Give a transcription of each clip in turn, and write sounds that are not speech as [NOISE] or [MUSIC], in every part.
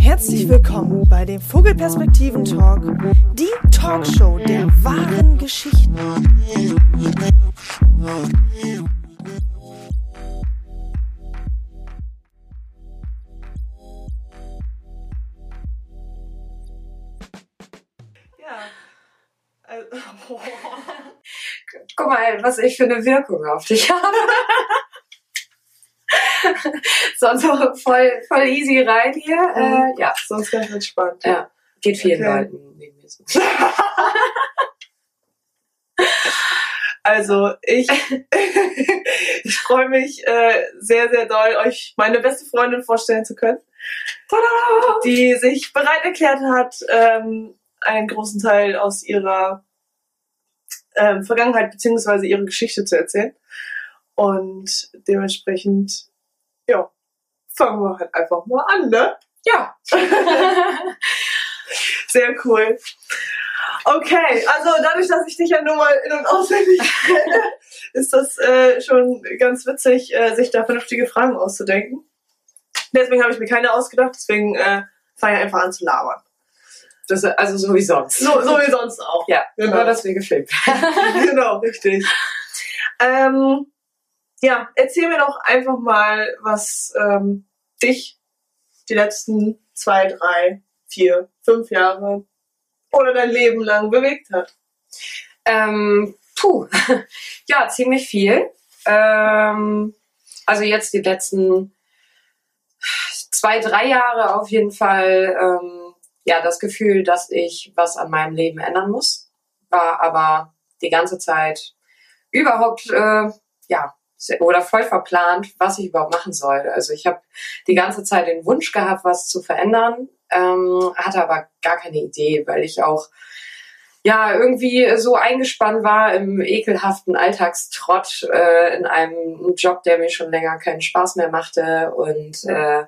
Herzlich willkommen bei dem Vogelperspektiven Talk, die Talkshow der wahren Geschichten. Ja. Also. [LAUGHS] Guck mal, was ich für eine Wirkung auf dich habe. [LAUGHS] sonst so voll, voll easy rein hier. Mhm. Äh, ja, Sonst ganz entspannt. ja, geht vielen Okay. Leuten neben mir so. [LAUGHS] Also ich, [LAUGHS] ich freue mich äh, sehr, sehr doll, euch meine beste Freundin vorstellen zu können, Tada! die sich bereit erklärt hat, ähm, einen großen Teil aus ihrer ähm, Vergangenheit beziehungsweise ihre Geschichte zu erzählen. Und dementsprechend, ja, fangen wir halt einfach mal an, ne? Ja. [LAUGHS] Sehr cool. Okay, also dadurch, dass ich dich ja nun mal in- und auswendig [LAUGHS] kenne, ist das äh, schon ganz witzig, äh, sich da vernünftige Fragen auszudenken. Deswegen habe ich mir keine ausgedacht, deswegen äh, fange ich einfach an zu labern. Das, also so wie sonst. So, so wie sonst auch. Ja, Genau. nur dass wir gefilmt [LAUGHS] genau, richtig. Ähm, ja, erzähl mir doch einfach mal, was ähm, dich die letzten zwei, drei, vier, fünf Jahre oder dein Leben lang bewegt hat. Ähm, puh, [LAUGHS] ja, ziemlich viel. Ähm, also jetzt die letzten zwei, drei Jahre auf jeden Fall, ähm, ja, das Gefühl, dass ich was an meinem Leben ändern muss, war aber die ganze Zeit überhaupt, äh, ja, oder voll verplant, was ich überhaupt machen soll. Also ich habe die ganze Zeit den Wunsch gehabt, was zu verändern, ähm, hatte aber gar keine Idee, weil ich auch ja, irgendwie so eingespannt war im ekelhaften Alltagstrott äh, in einem Job, der mir schon länger keinen Spaß mehr machte. Und äh,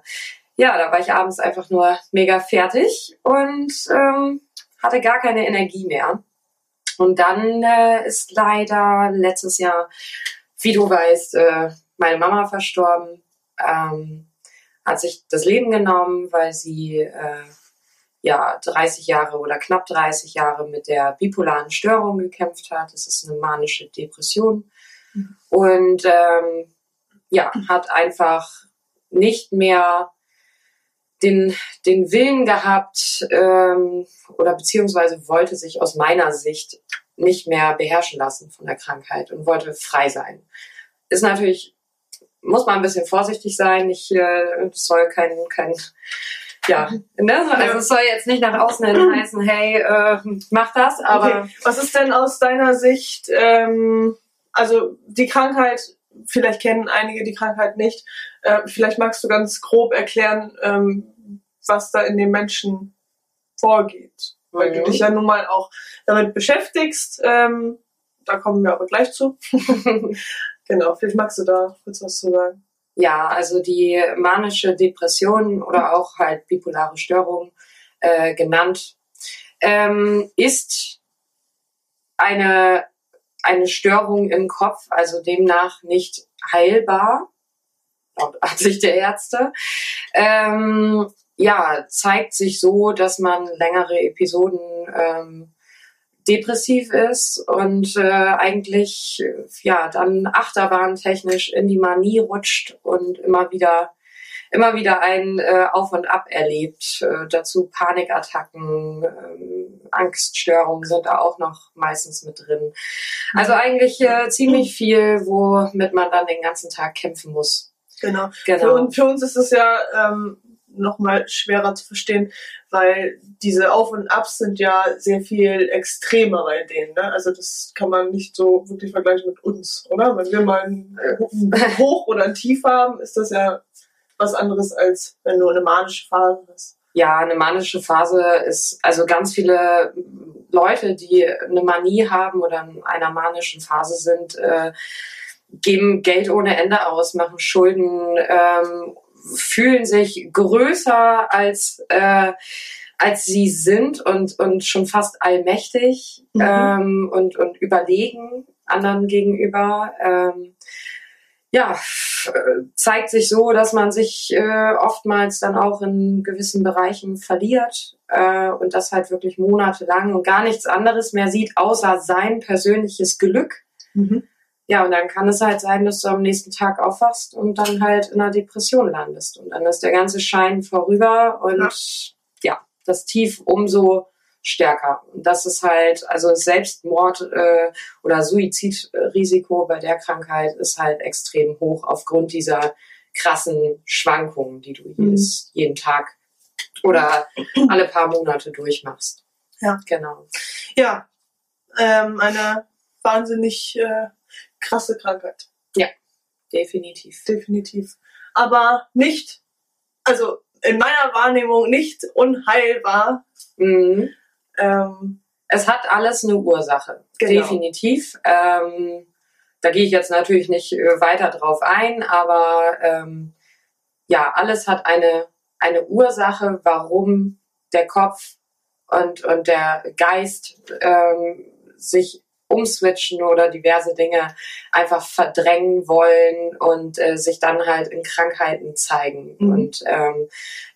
ja, da war ich abends einfach nur mega fertig und ähm, hatte gar keine Energie mehr. Und dann äh, ist leider letztes Jahr, wie du weißt, äh, meine Mama verstorben. Ähm, hat sich das Leben genommen, weil sie äh, ja 30 Jahre oder knapp 30 Jahre mit der bipolaren Störung gekämpft hat. Das ist eine manische Depression. Und ähm, ja, hat einfach nicht mehr den, den Willen gehabt ähm, oder beziehungsweise wollte sich aus meiner Sicht nicht mehr beherrschen lassen von der Krankheit und wollte frei sein. Ist natürlich, muss man ein bisschen vorsichtig sein. Ich äh, soll kein, kein ja, ne? also es soll jetzt nicht nach außen hin heißen, hey, äh, mach das, aber okay. was ist denn aus deiner Sicht, ähm, also die Krankheit, vielleicht kennen einige die Krankheit nicht, äh, vielleicht magst du ganz grob erklären, ähm, was da in den Menschen vorgeht. Weil du Mhm. dich ja nun mal auch damit beschäftigst. Ähm, da kommen wir aber gleich zu. [LAUGHS] genau, vielleicht magst du da kurz was zu sagen. Ja, also die manische Depression oder auch halt bipolare Störung äh, genannt, ähm, ist eine, eine Störung im Kopf, also demnach nicht heilbar, laut Ansicht der Ärzte. Ähm, ja, zeigt sich so, dass man längere Episoden ähm, depressiv ist und äh, eigentlich ja dann achterbahntechnisch in die Manie rutscht und immer wieder immer wieder ein äh, Auf und Ab erlebt. Äh, dazu Panikattacken, ähm, Angststörungen sind da auch noch meistens mit drin. Also eigentlich äh, ziemlich viel, womit man dann den ganzen Tag kämpfen muss. Genau. Für, Genau. uns, für uns ist es ja ähm, nochmal schwerer zu verstehen, weil diese Auf- und Abs sind ja sehr viel extremer bei denen. Ne? Also das kann man nicht so wirklich vergleichen mit uns, oder? Wenn wir mal ein, ein [LAUGHS] Hoch oder ein Tief haben, ist das ja was anderes, als wenn du eine manische Phase hast. Ja, eine manische Phase ist, also ganz viele Leute, die eine Manie haben oder in einer manischen Phase sind, äh, geben Geld ohne Ende aus, machen Schulden, ähm, fühlen sich größer als, äh, als sie sind und, und schon fast allmächtig Mhm. ähm, und, und überlegen anderen gegenüber. Ähm, ja, zeigt sich so, dass man sich äh, oftmals dann auch in gewissen Bereichen verliert äh, und das halt wirklich monatelang und gar nichts anderes mehr sieht, außer sein persönliches Glück. Mhm. Ja, und dann kann es halt sein, dass du am nächsten Tag aufwachst und dann halt in einer Depression landest. Und dann ist der ganze Schein vorüber und ja, ja das Tief umso stärker. Und das ist halt, also Selbstmord äh, oder Suizidrisiko bei der Krankheit ist halt extrem hoch aufgrund dieser krassen Schwankungen, die du jedes, jeden Tag oder alle paar Monate durchmachst. Ja. Genau. Ja, ähm, eine wahnsinnig äh, krasse Krankheit. Definitiv. Definitiv. Aber nicht, also in meiner Wahrnehmung nicht unheilbar. Mhm. Ähm, Es hat alles eine Ursache. Genau. Definitiv. Ähm, da gehe ich jetzt natürlich nicht äh, weiter drauf ein, aber ähm, ja, alles hat eine, eine Ursache, warum der Kopf und, und der Geist ähm, sich umswitchen oder diverse Dinge einfach verdrängen wollen und äh, sich dann halt in Krankheiten zeigen. Mhm. Und ähm,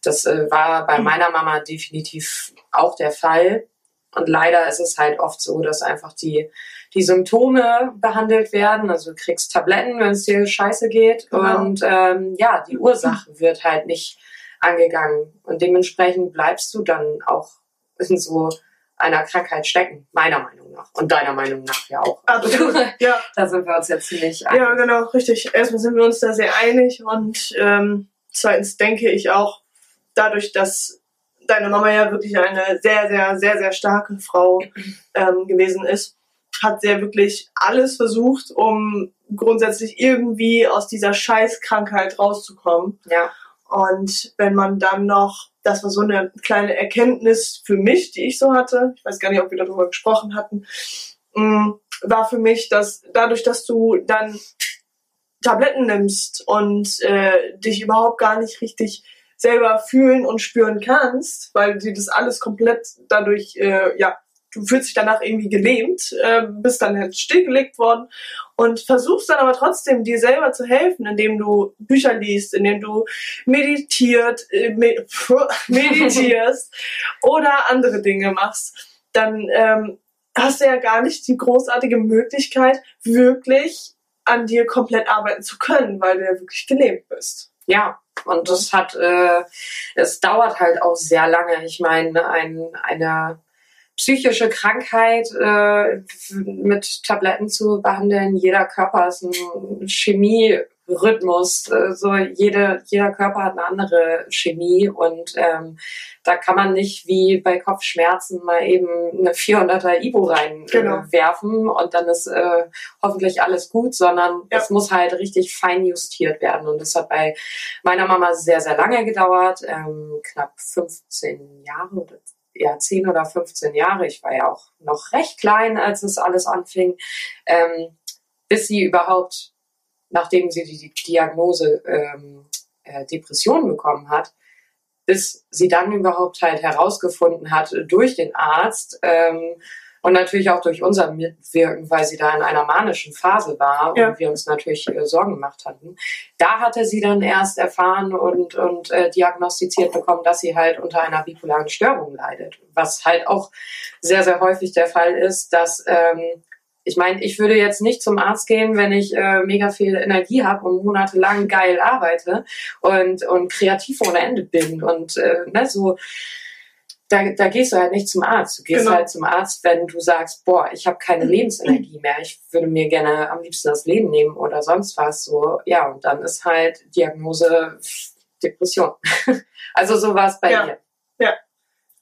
das äh, war bei Mhm. meiner Mama definitiv auch der Fall. Und leider ist es halt oft so, dass einfach die, die Symptome behandelt werden. Also du kriegst Tabletten, wenn es dir scheiße geht. Genau. Und ähm, ja, die Ursache wird halt nicht angegangen. Und dementsprechend bleibst du dann auch in so einer Krankheit stecken, meiner Meinung nach. Und deiner Meinung nach ja auch. absolut. [LAUGHS] ja, da sind wir uns jetzt ziemlich ja, genau, richtig. Erstmal sind wir uns da sehr einig und ähm, zweitens denke ich auch, dadurch, dass deine Mama ja wirklich eine sehr, sehr, sehr, sehr starke Frau ähm, gewesen ist, hat sie ja wirklich alles versucht, um grundsätzlich irgendwie aus dieser Scheißkrankheit rauszukommen. Ja, Und wenn man dann noch, das war so eine kleine Erkenntnis für mich, die ich so hatte, ich weiß gar nicht, ob wir darüber gesprochen hatten, mh, war für mich, dass dadurch, dass du dann Tabletten nimmst und äh, dich überhaupt gar nicht richtig selber fühlen und spüren kannst, weil dir das alles komplett dadurch, äh, ja, du fühlst dich danach irgendwie gelähmt, äh, bist dann halt stillgelegt worden und versuchst dann aber trotzdem dir selber zu helfen, indem du Bücher liest, indem du meditiert, äh, me [LAUGHS] meditierst oder andere Dinge machst, dann ähm, hast du ja gar nicht die großartige Möglichkeit, wirklich an dir komplett arbeiten zu können, weil du ja wirklich gelähmt bist. ja. Und das hat, äh, es dauert halt auch sehr lange. Ich meine, ein, eine psychische Krankheit äh, mit Tabletten zu behandeln, jeder Körper ist ein Chemierhythmus. So jede, jeder Körper hat eine andere Chemie und ähm, da kann man nicht wie bei Kopfschmerzen mal eben eine 400er Ibo reinwerfen Genau. äh, und dann ist äh, hoffentlich alles gut, sondern Ja. es muss halt richtig fein justiert werden und das hat bei meiner Mama sehr, sehr lange gedauert, ähm, knapp 15 Jahre oder ja, 10 oder 15 Jahre. Ich war ja auch noch recht klein, als es alles anfing, ähm, bis sie überhaupt, nachdem sie die Diagnose ähm, äh, Depression bekommen hat, bis sie dann überhaupt halt herausgefunden hat durch den Arzt ähm, und natürlich auch durch unser Mitwirken, weil sie da in einer manischen Phase war Ja. und wir uns natürlich äh, Sorgen gemacht hatten. Da hatte sie dann erst erfahren und, und äh, diagnostiziert bekommen, dass sie halt unter einer bipolaren Störung leidet. Was halt auch sehr, sehr häufig der Fall ist, dass ähm, ich meine, ich würde jetzt nicht zum Arzt gehen, wenn ich äh, mega viel Energie habe und monatelang geil arbeite und, und kreativ ohne Ende bin. Und äh, ne, so, da, da gehst du halt nicht zum Arzt. Du gehst Genau. halt zum Arzt, wenn du sagst, boah, ich habe keine [CLEARS THROAT] Lebensenergie mehr, ich würde mir gerne am liebsten das Leben nehmen oder sonst was. So, ja, und dann ist halt Diagnose Depression. [LAUGHS] also so war es bei Ja. dir. Ja.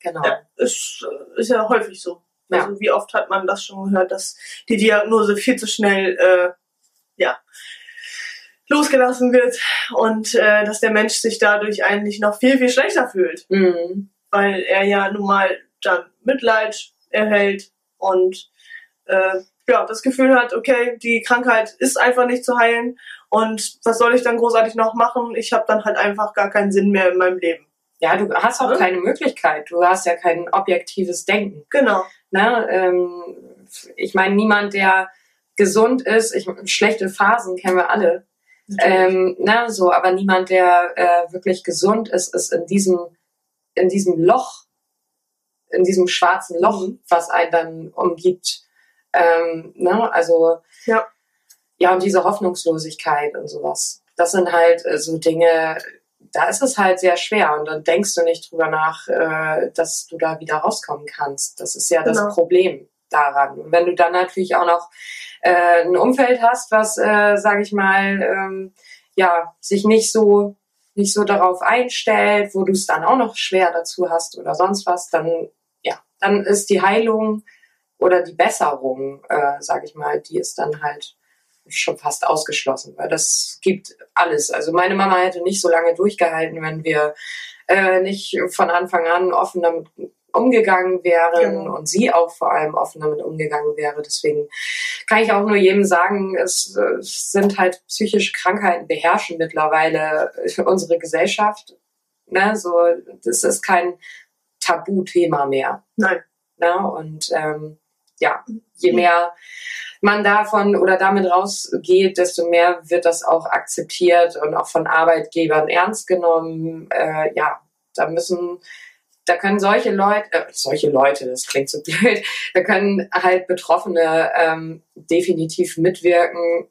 Genau. Ja, ist, äh, ist ja häufig so. Ja. Also wie oft hat man das schon gehört, dass die Diagnose viel zu schnell äh, ja, losgelassen wird und äh, dass der Mensch sich dadurch eigentlich noch viel, viel schlechter fühlt, Mhm. Weil er ja nun mal dann Mitleid erhält und äh, ja, das Gefühl hat, okay, die Krankheit ist einfach nicht zu heilen und was soll ich dann großartig noch machen? Ich habe dann halt einfach gar keinen Sinn mehr in meinem Leben. Ja, du hast auch Ja. keine Möglichkeit. Du hast ja kein objektives Denken. Genau. Ne? Ähm, ich meine, niemand, der gesund ist, ich, schlechte Phasen kennen wir alle. Ähm, na, so, aber niemand, der äh, wirklich gesund ist, ist in diesem, in diesem Loch, in diesem schwarzen Loch, Mhm. was einen dann umgibt. Ähm, ne, also Ja. ja, und diese Hoffnungslosigkeit und sowas. Das sind halt äh, so Dinge, da ist es halt sehr schwer und dann denkst du nicht drüber nach, äh, dass du da wieder rauskommen kannst. Das ist ja das Genau. Problem daran. Und wenn du dann natürlich auch noch äh, ein Umfeld hast, was, äh, sage ich mal, ähm, ja, sich nicht so nicht so darauf einstellt, wo du es dann auch noch schwer dazu hast oder sonst was, dann ja, dann ist die Heilung oder die Besserung, äh, sage ich mal, die ist dann halt schon fast ausgeschlossen, weil das gibt alles. Also meine Mama hätte nicht so lange durchgehalten, wenn wir äh, nicht von Anfang an offen damit umgegangen wären Genau. und sie auch vor allem offen damit umgegangen wäre. Deswegen kann ich auch nur jedem sagen, es, äh, es sind halt psychische Krankheiten beherrschen mittlerweile unsere Gesellschaft. Ne? So, das ist kein Tabuthema mehr. Nein. Ne? Und ähm, ja, je mehr man davon oder damit rausgeht, desto mehr wird das auch akzeptiert und auch von Arbeitgebern ernst genommen. Äh, ja, da müssen, da können solche Leute, äh, solche Leute, das klingt so [LAUGHS] blöd, da können halt Betroffene ähm, definitiv mitwirken,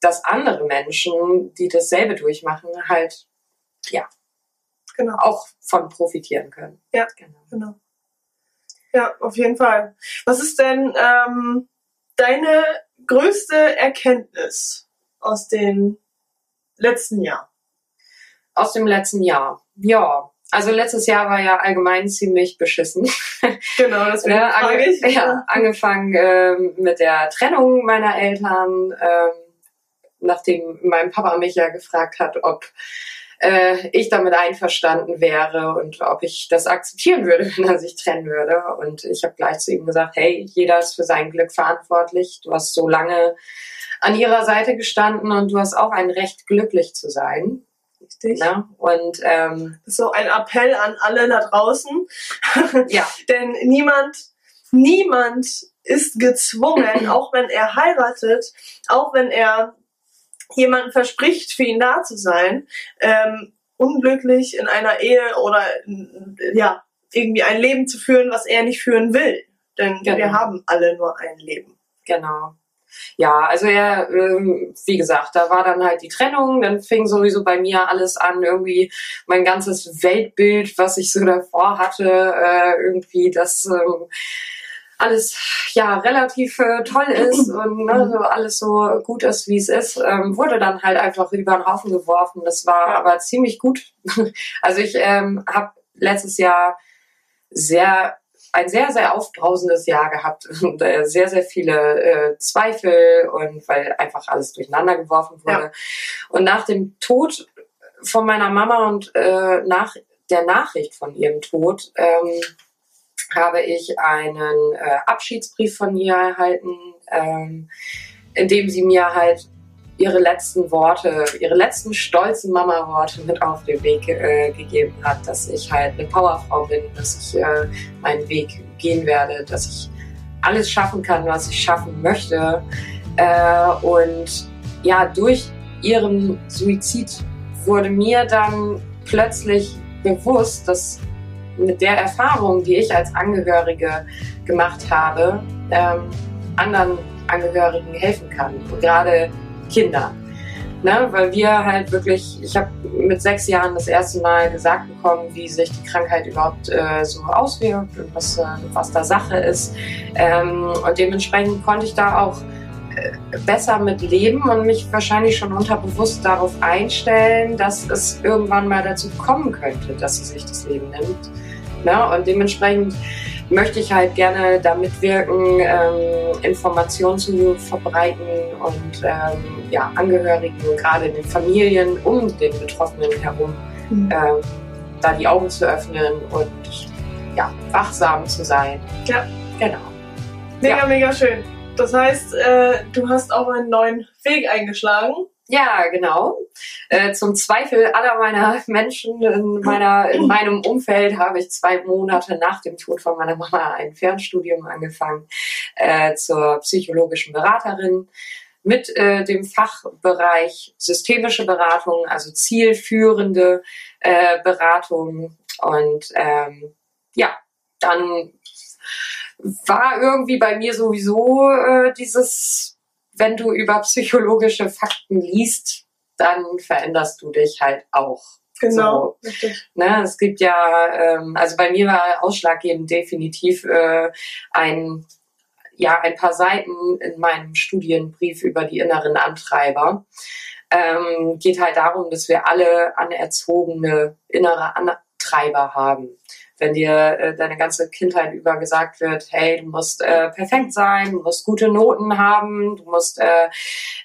dass andere Menschen, die dasselbe durchmachen, halt ja Genau. auch von profitieren können. Ja. genau. Genau. Ja, auf jeden Fall. Was ist denn ähm, deine größte Erkenntnis aus den letzten Jahren? aus dem letzten Jahr. Ja, also letztes Jahr war ja allgemein ziemlich beschissen. [LAUGHS] Genau, das Ne, frage ange ich. ja, angefangen ähm, mit der Trennung meiner Eltern, ähm, nachdem mein Papa mich ja gefragt hat, ob äh, ich damit einverstanden wäre und ob ich das akzeptieren würde, wenn er sich trennen würde. Und ich habe gleich zu ihm gesagt, hey, jeder ist für sein Glück verantwortlich. Du hast so lange an ihrer Seite gestanden und du hast auch ein Recht, glücklich zu sein. Richtig. Ne? Und ähm, so ein Appell an alle da draußen. [LAUGHS] ja, Denn niemand, niemand ist gezwungen, [CLEARS THROAT] auch wenn er heiratet, auch wenn er jemanden verspricht, für ihn da zu sein, ähm, unglücklich in einer Ehe oder ja, irgendwie ein Leben zu führen, was er nicht führen will. Denn Genau. wir haben alle nur ein Leben. Genau. Ja, also er, ähm, wie gesagt, da war dann halt die Trennung, dann fing sowieso bei mir alles an, irgendwie mein ganzes Weltbild, was ich so davor hatte, äh, irgendwie, dass ähm, alles ja relativ äh, toll ist [CLEARS THROAT] und ne, so alles so gut ist, wie es ist, ähm, wurde dann halt einfach über den Haufen geworfen. Das war aber ziemlich gut. [LAUGHS] Also ich ähm, habe letztes Jahr sehr ein sehr, sehr aufbrausendes Jahr gehabt [LAUGHS] und äh, sehr, sehr viele äh, Zweifel und weil einfach alles durcheinander geworfen wurde. Ja. Und nach dem Tod von meiner Mama und äh, nach der Nachricht von ihrem Tod ähm, habe ich einen äh, Abschiedsbrief von ihr erhalten, ähm, in dem sie mir halt ihre letzten Worte, ihre letzten stolzen Mama-Worte mit auf den Weg äh, gegeben hat, dass ich halt eine Powerfrau bin, dass ich äh, meinen Weg gehen werde, dass ich alles schaffen kann, was ich schaffen möchte. Äh, und ja, durch ihren Suizid wurde mir dann plötzlich bewusst, dass mit der Erfahrung, die ich als Angehörige gemacht habe, ähm, anderen Angehörigen helfen kann. Und gerade Kinder. Ne? Weil wir halt wirklich, ich habe mit sechs Jahren das erste Mal gesagt bekommen, wie sich die Krankheit überhaupt äh, so auswirkt und was, äh, was da Sache ist. Ähm, und dementsprechend konnte ich da auch äh, besser mit leben und mich wahrscheinlich schon unterbewusst darauf einstellen, dass es irgendwann mal dazu kommen könnte, dass sie sich das Leben nimmt. Ne? Und dementsprechend möchte ich halt gerne da mitwirken, ähm, Informationen zu verbreiten und ähm, ja, Angehörigen, gerade in den Familien um den Betroffenen herum, Mhm. ähm, da die Augen zu öffnen und ja, wachsam zu sein. Ja. Genau. Mega, Ja. mega schön. Das heißt, äh, du hast auch einen neuen Weg eingeschlagen. Ja, genau. Äh, zum Zweifel aller meiner Menschen in, meiner, in meinem Umfeld habe ich zwei Monate nach dem Tod von meiner Mama ein Fernstudium angefangen äh, zur psychologischen Beraterin mit äh, dem Fachbereich systemische Beratung, also zielführende äh, Beratung. Und ähm, ja, dann war irgendwie bei mir sowieso äh, dieses, wenn du über psychologische Fakten liest, dann veränderst du dich halt auch. Genau. So, ne, es gibt ja, ähm, also bei mir war ausschlaggebend definitiv äh, ein, ja, ein paar Seiten in meinem Studienbrief über die inneren Antreiber. Ähm, geht halt darum, dass wir alle anerzogene innere Antreiber haben wenn dir äh, deine ganze Kindheit über gesagt wird, hey, du musst äh, perfekt sein, du musst gute Noten haben, du musst äh,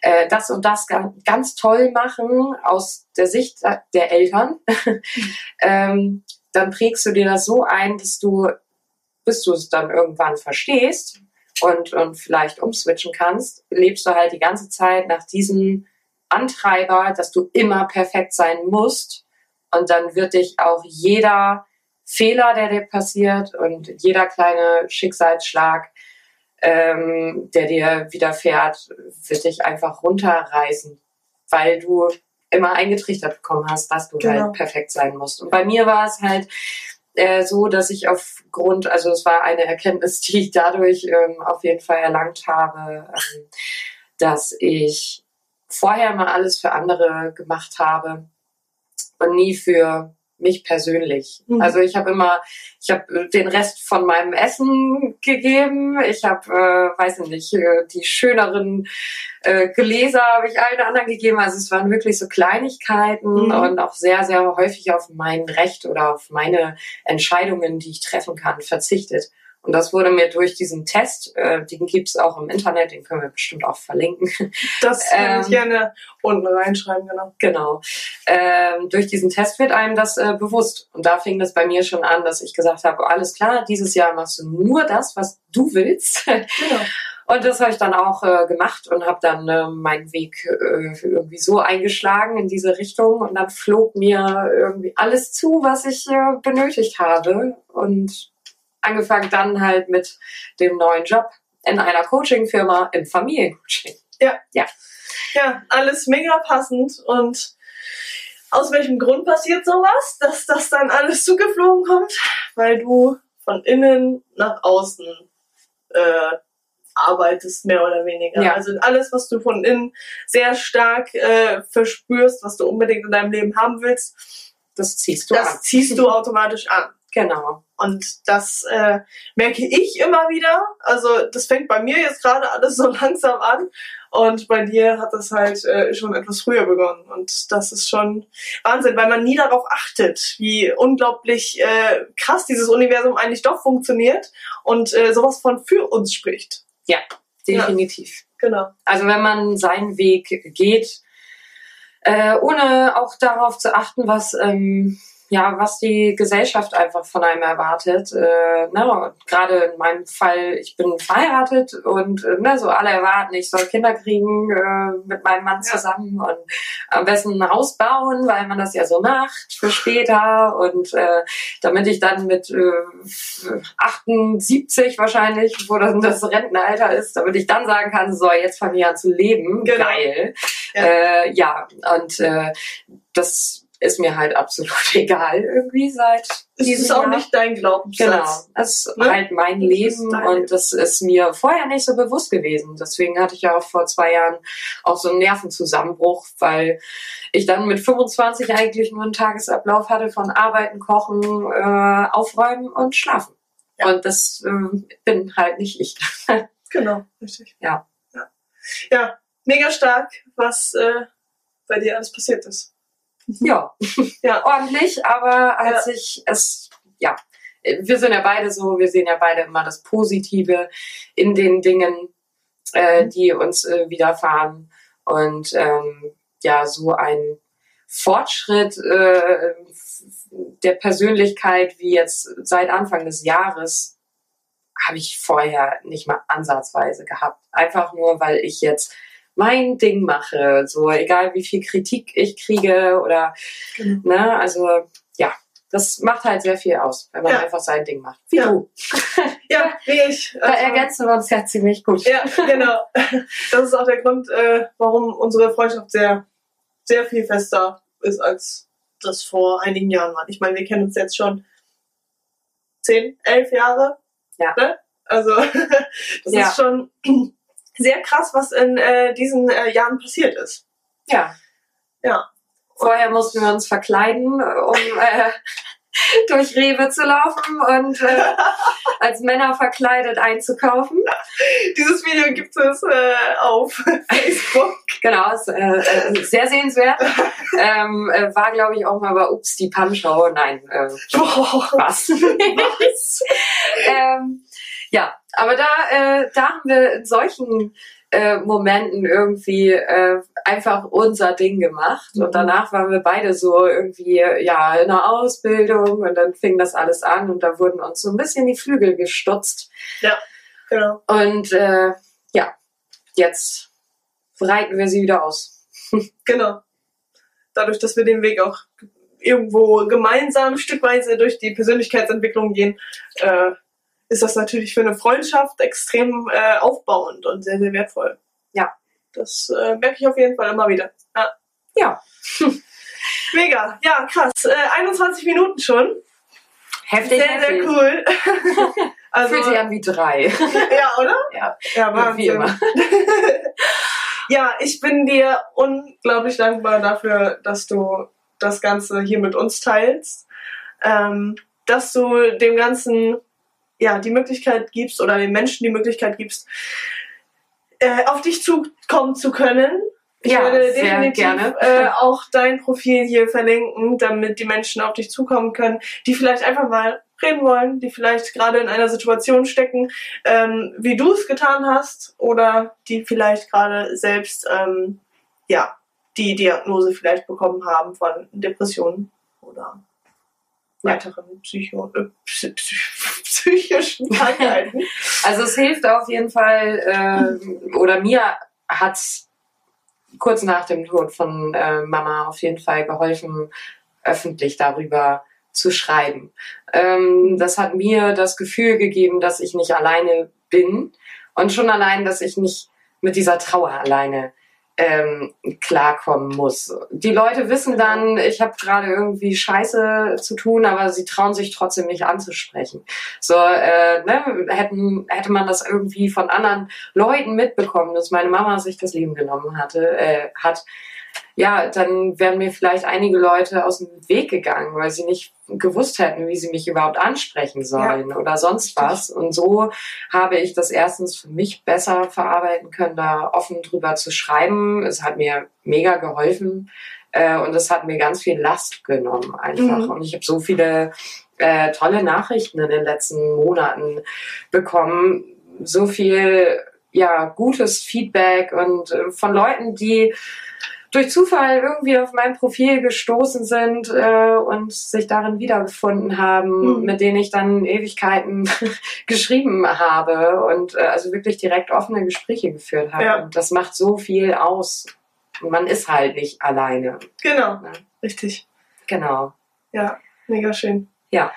äh, das und das ganz, ganz toll machen aus der Sicht der Eltern, [LAUGHS] ähm, dann prägst du dir das so ein, dass du, bis du es dann irgendwann verstehst und, und vielleicht umswitchen kannst, lebst du halt die ganze Zeit nach diesem Antreiber, dass du immer perfekt sein musst. Und dann wird dich auch jeder Fehler, der dir passiert und jeder kleine Schicksalsschlag, ähm, der dir widerfährt, wird dich einfach runterreißen, weil du immer eingetrichtert bekommen hast, dass du genau. halt perfekt sein musst. Und bei mir war es halt äh, so, dass ich aufgrund, also es war eine Erkenntnis, [LAUGHS] die ich dadurch ähm, auf jeden Fall erlangt habe, ähm, dass ich vorher mal alles für andere gemacht habe und nie für mich persönlich. Mhm. Also ich habe immer, ich habe den Rest von meinem Essen gegeben. Ich habe, äh, weiß nicht, äh, die schöneren äh, Gläser habe ich allen anderen gegeben. Also es waren wirklich so Kleinigkeiten mhm. und auch sehr, sehr häufig auf mein Recht oder auf meine Entscheidungen, die ich treffen kann, verzichtet. Und das wurde mir durch diesen Test, äh, den gibt's auch im Internet, den können wir bestimmt auch verlinken. Das [LAUGHS] ähm, ich gerne unten reinschreiben, genau. Genau. Ähm, durch diesen Test wird einem das äh, bewusst. Und da fing das bei mir schon an, dass ich gesagt habe, alles klar, dieses Jahr machst du nur das, was du willst. Genau. [LAUGHS] Und das habe ich dann auch äh, gemacht und habe dann äh, meinen Weg äh, irgendwie so eingeschlagen in diese Richtung. Und dann flog mir irgendwie alles zu, was ich äh, benötigt habe. Und angefangen dann halt mit dem neuen Job in einer Coaching-Firma im Familiencoaching. Ja. Ja. Ja, alles mega passend und aus welchem Grund passiert sowas, dass das dann alles zugeflogen kommt? Weil du von innen nach außen äh, arbeitest, mehr oder weniger. Ja. Also alles, was du von innen sehr stark äh, verspürst, was du unbedingt in deinem Leben haben willst, das ziehst du das an. ziehst du automatisch an. Genau. Und das äh, merke ich immer wieder. Also das fängt bei mir jetzt gerade alles [LAUGHS] so langsam an. Und bei dir hat das halt äh, schon etwas früher begonnen. Und das ist schon Wahnsinn, weil man nie darauf achtet, wie unglaublich äh, krass dieses Universum eigentlich doch funktioniert und äh, sowas von für uns spricht. Ja, definitiv. Ja, genau. Also wenn man seinen Weg geht, äh, ohne auch darauf zu achten, was ähm, ja, was die Gesellschaft einfach von einem erwartet. Äh, ne? Gerade in meinem Fall, ich bin verheiratet und äh, ne, so alle erwarten, ich soll Kinder kriegen äh, mit meinem Mann zusammen und am besten ein Haus bauen, weil man das ja so macht für später. Und äh, damit ich dann mit äh, 78 wahrscheinlich, wo dann das Rentenalter ist, damit ich dann sagen kann, so, jetzt fange ich an zu leben. Genau. Geil. Ja, äh, ja und äh, das ist mir halt absolut [LAUGHS] egal irgendwie seit es ist auch Jahr. nicht dein Glaubenssatz. Genau, es ist ne? halt mein das Leben und das ist mir vorher nicht so bewusst gewesen. Deswegen hatte ich ja auch vor zwei Jahren auch so einen Nervenzusammenbruch, weil ich dann mit 25 eigentlich nur einen Tagesablauf hatte von Arbeiten, Kochen, äh, Aufräumen und Schlafen. Ja. Und das äh, bin halt nicht ich. [LAUGHS] genau, richtig. Ja. Ja, ja mega stark, was äh, bei dir alles passiert ist. Ja, [LAUGHS] ja, ordentlich, aber als ja. ich es, ja, wir sind ja beide so, wir sehen ja beide immer das Positive in den Dingen, äh, mhm. die uns äh, widerfahren. Und ähm, ja, so ein Fortschritt äh, der Persönlichkeit wie jetzt seit Anfang des Jahres habe ich vorher nicht mal ansatzweise gehabt. Einfach nur, weil ich jetzt mein Ding mache. So egal wie viel Kritik ich kriege oder genau. ne, also ja, das macht halt sehr viel aus, wenn man Ja. einfach sein Ding macht. Wie Ja. du. Ja, [LAUGHS] wie ich. Da Also- ergänzen wir uns ja ziemlich gut. Ja, genau. Das ist auch der Grund, äh, warum unsere Freundschaft sehr, sehr viel fester ist, als das vor einigen Jahren war. Ich meine, wir kennen uns jetzt schon zehn, elf Jahre. Ja. Ne? Also, [LAUGHS] das Ja. ist schon sehr krass, was in äh, diesen äh, Jahren passiert ist. Ja. Ja. Vorher mussten wir uns verkleiden, um äh, [LAUGHS] durch Rewe zu laufen und äh, [LAUGHS] als Männer verkleidet einzukaufen. Dieses Video gibt es äh, auf [LAUGHS] Facebook. Genau, ist äh, äh, sehr sehenswert. ähm, äh, war, glaube ich, auch mal bei Ups, die Punch-Show. Nein, äh, Boah. was? ähm, ja, aber da, äh, da haben wir in solchen äh, Momenten irgendwie äh, einfach unser Ding gemacht. Mhm. Und danach waren wir beide so irgendwie ja in der Ausbildung und dann fing das alles an und da wurden uns so ein bisschen die Flügel gestutzt. Genau. Und äh, ja, jetzt breiten wir sie wieder aus. [LAUGHS] Genau. Dadurch, dass wir den Weg auch irgendwo gemeinsam stückweise durch die Persönlichkeitsentwicklung gehen, äh, ist das natürlich für eine Freundschaft extrem äh, aufbauend und sehr, sehr wertvoll. Ja. Das äh, merke ich auf jeden Fall immer wieder. Ja. Ja. [LAUGHS] Mega. Ja, krass. Äh, 21 Minuten schon. Heftig, Sehr, sehr heftig. cool. [LAUGHS] also, Fühlt sich an wie drei. [LAUGHS] ja, oder? Ja, Ja, wie Wahnsinn. immer. Ja, ich bin dir unglaublich dankbar dafür, dass du das Ganze hier mit uns teilst. Ähm, dass du dem Ganzen ja die Möglichkeit gibst oder den Menschen die Möglichkeit gibst, äh, auf dich zukommen zu können. Ich Ja, werde sehr definitiv gerne. Äh, auch dein Profil hier verlinken, damit die Menschen auf dich zukommen können, die vielleicht einfach mal reden wollen, die vielleicht gerade in einer Situation stecken, ähm, wie du es getan hast, oder die vielleicht gerade selbst ähm, ja die Diagnose vielleicht bekommen haben von Depressionen oder. Weiteren Psycho äh, psy psy psychischen Krankheiten. [LAUGHS] Also es hilft auf jeden Fall, ähm, oder mir hat's kurz nach dem Tod von äh, Mama auf jeden Fall geholfen, öffentlich darüber zu schreiben. Ähm, das hat mir das Gefühl gegeben, dass ich nicht alleine bin und schon allein, dass ich nicht mit dieser Trauer alleine ähm, klarkommen muss. Die Leute wissen dann, ich habe gerade irgendwie Scheiße zu tun, aber sie trauen sich trotzdem nicht anzusprechen. So, äh, ne, hätten, hätte man das irgendwie von anderen Leuten mitbekommen, dass meine Mama sich das Leben genommen hatte, äh, hat, ja, dann wären mir vielleicht einige Leute aus dem Weg gegangen, weil sie nicht gewusst hätten, wie sie mich überhaupt ansprechen sollen oder sonst was. Und so habe ich das erstens für mich besser verarbeiten können, da offen drüber zu schreiben. Es hat mir mega geholfen äh, und es hat mir ganz viel Last genommen einfach. Mhm. Und ich habe so viele äh, tolle Nachrichten in den letzten Monaten bekommen, so viel ja gutes Feedback und äh, von Leuten, die durch Zufall irgendwie auf mein Profil gestoßen sind äh, und sich darin wiedergefunden haben, Mhm. mit denen ich dann Ewigkeiten [LAUGHS] geschrieben habe und äh, also wirklich direkt offene Gespräche geführt habe. Ja. Und das macht so viel aus. Man ist halt nicht alleine. genau, Ja. richtig. Genau. Ja, mega schön. Ja.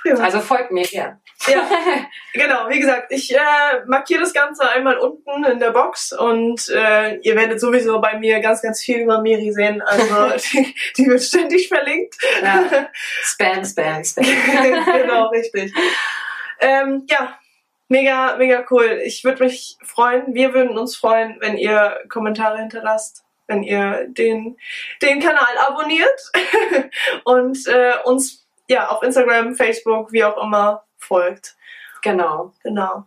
Prima. Also folgt mir gern. Ja, [LAUGHS] genau. Wie gesagt, ich äh, markiere das Ganze einmal unten in der Box und äh, ihr werdet sowieso bei mir ganz, ganz viel über Miri sehen. Also [LAUGHS] die, die wird ständig verlinkt. Ja. [LAUGHS] Spam, spam, spam. genau, richtig. Ähm, ja, mega, mega cool. Ich würde mich freuen, wir würden uns freuen, wenn ihr Kommentare hinterlasst, wenn ihr den, den Kanal abonniert und äh, uns ja auf Instagram, Facebook, wie auch immer folgt. Genau. Genau.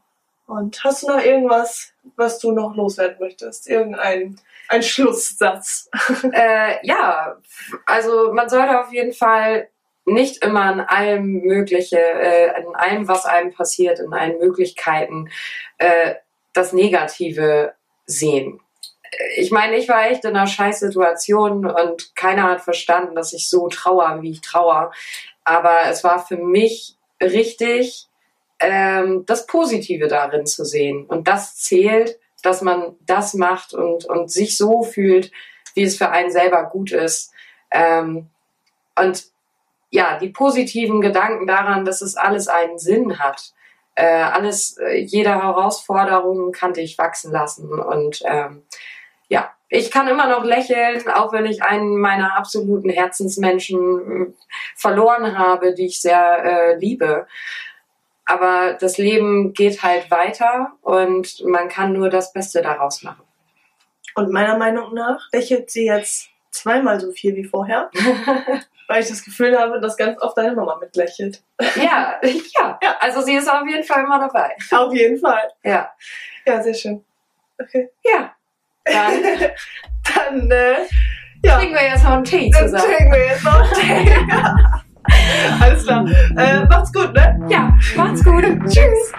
Und hast du noch irgendwas, was du noch loswerden möchtest? Irgendein ein Schlusssatz? [LAUGHS] äh, ja, also man sollte auf jeden Fall nicht immer in allem Mögliche, äh, in allem, was einem passiert, in allen Möglichkeiten, äh, das Negative sehen. Ich meine, ich war echt in einer Scheißsituation und keiner hat verstanden, dass ich so trauer, wie ich trauer. Aber es war für mich richtig, ähm, das Positive darin zu sehen. Und das zählt, dass man das macht und, und sich so fühlt, wie es für einen selber gut ist. Ähm, und ja, die positiven Gedanken daran, dass es alles einen Sinn hat. Äh, alles, äh, jede Herausforderung kann dich wachsen lassen. Und ähm, ja, ich kann immer noch lächeln, auch wenn ich einen meiner absoluten Herzensmenschen äh, verloren habe, die ich sehr äh, liebe. Aber das Leben geht halt weiter und man kann nur das Beste daraus machen. Und meiner Meinung nach lächelt sie jetzt zweimal so viel wie vorher, [LAUGHS] weil ich das Gefühl habe, dass ganz oft deine Mama mitlächelt. Ja, ja, Ja. Also sie ist auf jeden Fall immer dabei. Auf jeden Fall. Ja. Ja, sehr schön. Okay. Ja. Dann, [LAUGHS] dann äh, ja. trinken wir jetzt noch einen Tee zusammen. Dann trinken wir jetzt noch einen Tee. [LAUGHS] Alles klar. Äh, macht's gut, ne? Ja, macht's gut. Tschüss.